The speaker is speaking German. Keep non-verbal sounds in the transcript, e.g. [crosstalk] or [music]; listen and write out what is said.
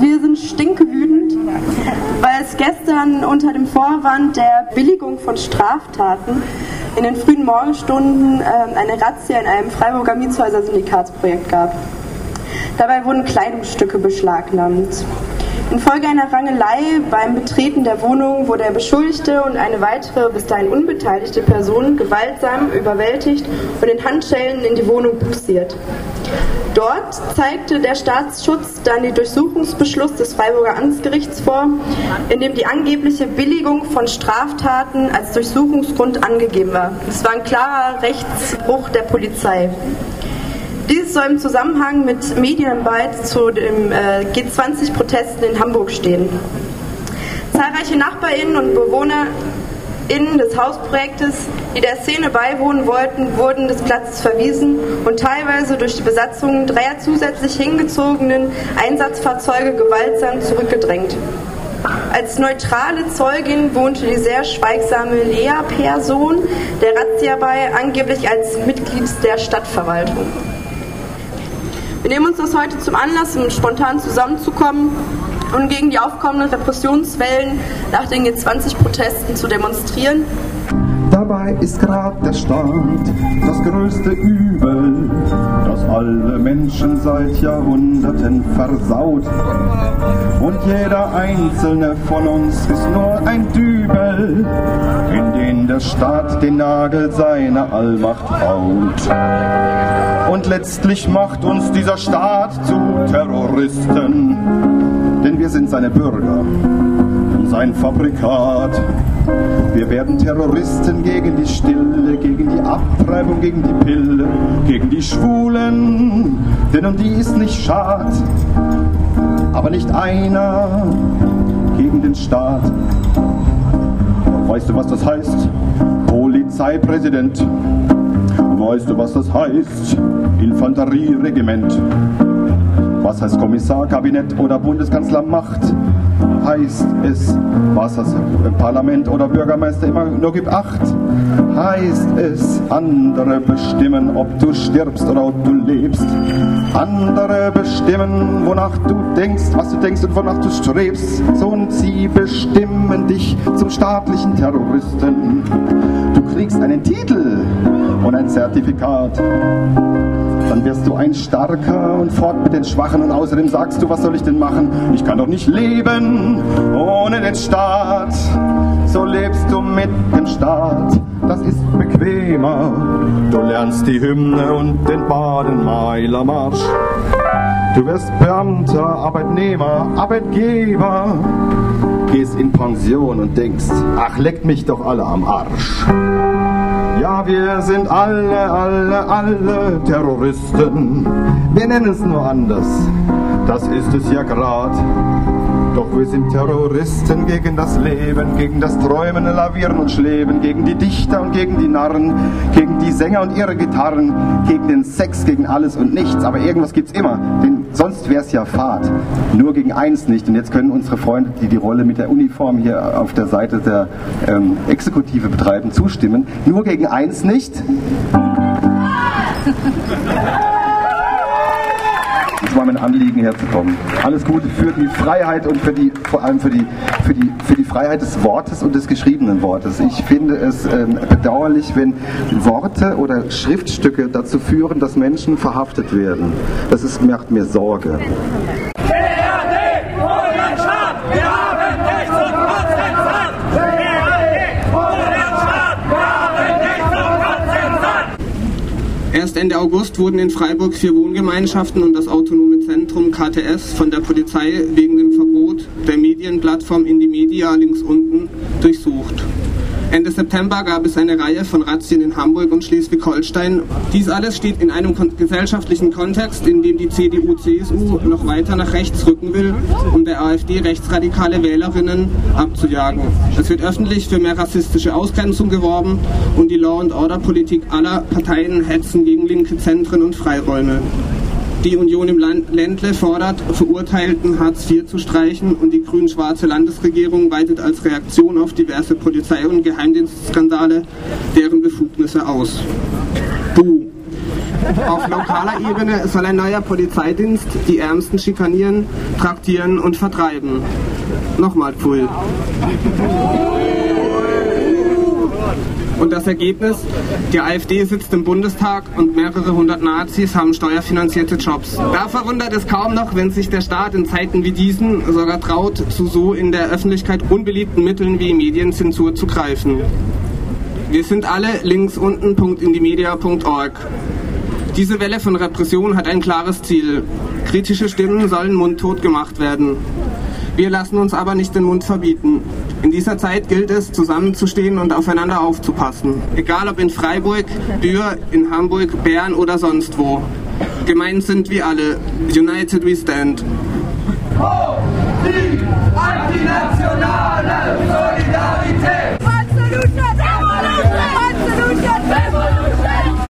Wir sind stinkewütend, weil es gestern unter dem Vorwand der Billigung von Straftaten in den frühen Morgenstunden äh, eine Razzia in einem Freiburger Mietshäuser-Syndikatsprojekt gab. Dabei wurden Kleidungsstücke beschlagnahmt. Infolge einer Rangelei beim Betreten der Wohnung wurde der Beschuldigte und eine weitere bis dahin unbeteiligte Person gewaltsam überwältigt und in Handschellen in die Wohnung buxiert. Dort zeigte der Staatsschutz dann den Durchsuchungsbeschluss des Freiburger Amtsgerichts vor, in dem die angebliche Billigung von Straftaten als Durchsuchungsgrund angegeben war. Es war ein klarer Rechtsbruch der Polizei. Dies soll im Zusammenhang mit Medienarbeit zu den äh, G20-Protesten in Hamburg stehen. Zahlreiche Nachbarinnen und BewohnerInnen des Hausprojektes, die der Szene beiwohnen wollten, wurden des Platzes verwiesen und teilweise durch die Besatzung dreier zusätzlich hingezogenen Einsatzfahrzeuge gewaltsam zurückgedrängt. Als neutrale Zeugin wohnte die sehr schweigsame Lea-Person der Razzia bei, angeblich als Mitglied der Stadtverwaltung. Wir nehmen uns das heute zum Anlass, um spontan zusammenzukommen und gegen die aufkommenden Repressionswellen nach den G20-Protesten zu demonstrieren. Dabei ist gerade der Staat das größte Übel, das alle Menschen seit Jahrhunderten versaut. Und jeder einzelne von uns ist nur ein Dübel, in den der Staat den Nagel seiner Allmacht haut. Und letztlich macht uns dieser Staat zu Terroristen, denn wir sind seine Bürger und sein Fabrikat. Wir werden Terroristen gegen die Stille, gegen die Abtreibung, gegen die Pille, gegen die Schwulen, denn um die ist nicht schad, aber nicht einer gegen den Staat. Weißt du, was das heißt? Polizeipräsident. Weißt du, was das heißt? Infanterieregiment. Was heißt Kommissarkabinett oder Bundeskanzlermacht? Heißt es, was das Parlament oder Bürgermeister immer nur gibt? Acht. Heißt es, andere bestimmen, ob du stirbst oder ob du lebst. Andere bestimmen, wonach du denkst, was du denkst und wonach du strebst. So und sie bestimmen dich zum staatlichen Terroristen. Du kriegst einen Titel und ein Zertifikat dann wirst du ein Starker und fort mit den Schwachen und außerdem sagst du, was soll ich denn machen? Ich kann doch nicht leben ohne den Staat. So lebst du mit dem Staat, das ist bequemer. Du lernst die Hymne und den Baden-Meiler-Marsch. Du wirst Beamter, Arbeitnehmer, Arbeitgeber. Gehst in Pension und denkst, ach, leckt mich doch alle am Arsch. Ja, wir sind alle, alle, alle Terroristen. Wir nennen es nur anders. Das ist es ja grad. Doch wir sind Terroristen gegen das Leben, gegen das Träumen, Lavieren und Schleben, gegen die Dichter und gegen die Narren, gegen die Sänger und ihre Gitarren, gegen den Sex, gegen alles und nichts. Aber irgendwas gibt's immer, denn sonst wär's ja Fahrt. Nur gegen eins nicht. Und jetzt können unsere Freunde, die die Rolle mit der Uniform hier auf der Seite der ähm, Exekutive betreiben, zustimmen. Nur gegen eins nicht. [laughs] Es war mein Anliegen herzukommen. Alles Gute für die Freiheit und für die, vor allem für die, für die, für die Freiheit des Wortes und des geschriebenen Wortes. Ich finde es ähm, bedauerlich, wenn Worte oder Schriftstücke dazu führen, dass Menschen verhaftet werden. Das ist, macht mir Sorge. Ende August wurden in Freiburg vier Wohngemeinschaften und das autonome Zentrum KTS von der Polizei wegen dem Verbot der Medienplattform Indymedia links unten durchsucht. Ende September gab es eine Reihe von Razzien in Hamburg und Schleswig-Holstein. Dies alles steht in einem gesellschaftlichen Kontext, in dem die CDU-CSU noch weiter nach rechts rücken will, um der AfD rechtsradikale Wählerinnen abzujagen. Es wird öffentlich für mehr rassistische Ausgrenzung geworben und die Law-and-Order-Politik aller Parteien hetzen gegen linke Zentren und Freiräume. Die Union im Ländle fordert, Verurteilten Hartz IV zu streichen und die grün-schwarze Landesregierung weitet als Reaktion auf diverse Polizei- und Geheimdienstskandale deren Befugnisse aus. Buh. Auf lokaler Ebene soll ein neuer Polizeidienst die Ärmsten schikanieren, traktieren und vertreiben. Nochmal Pfui. Und das Ergebnis? Die AfD sitzt im Bundestag und mehrere hundert Nazis haben steuerfinanzierte Jobs. Da verwundert es kaum noch, wenn sich der Staat in Zeiten wie diesen sogar traut, zu so in der Öffentlichkeit unbeliebten Mitteln wie Medienzensur zu greifen. Wir sind alle links unten.indimedia.org. Diese Welle von Repression hat ein klares Ziel. Kritische Stimmen sollen mundtot gemacht werden. Wir lassen uns aber nicht den Mund verbieten. In dieser Zeit gilt es, zusammenzustehen und aufeinander aufzupassen. Egal ob in Freiburg, Dürr, in Hamburg, Bern oder sonst wo. Gemeint sind wir alle. United we stand. Oh, die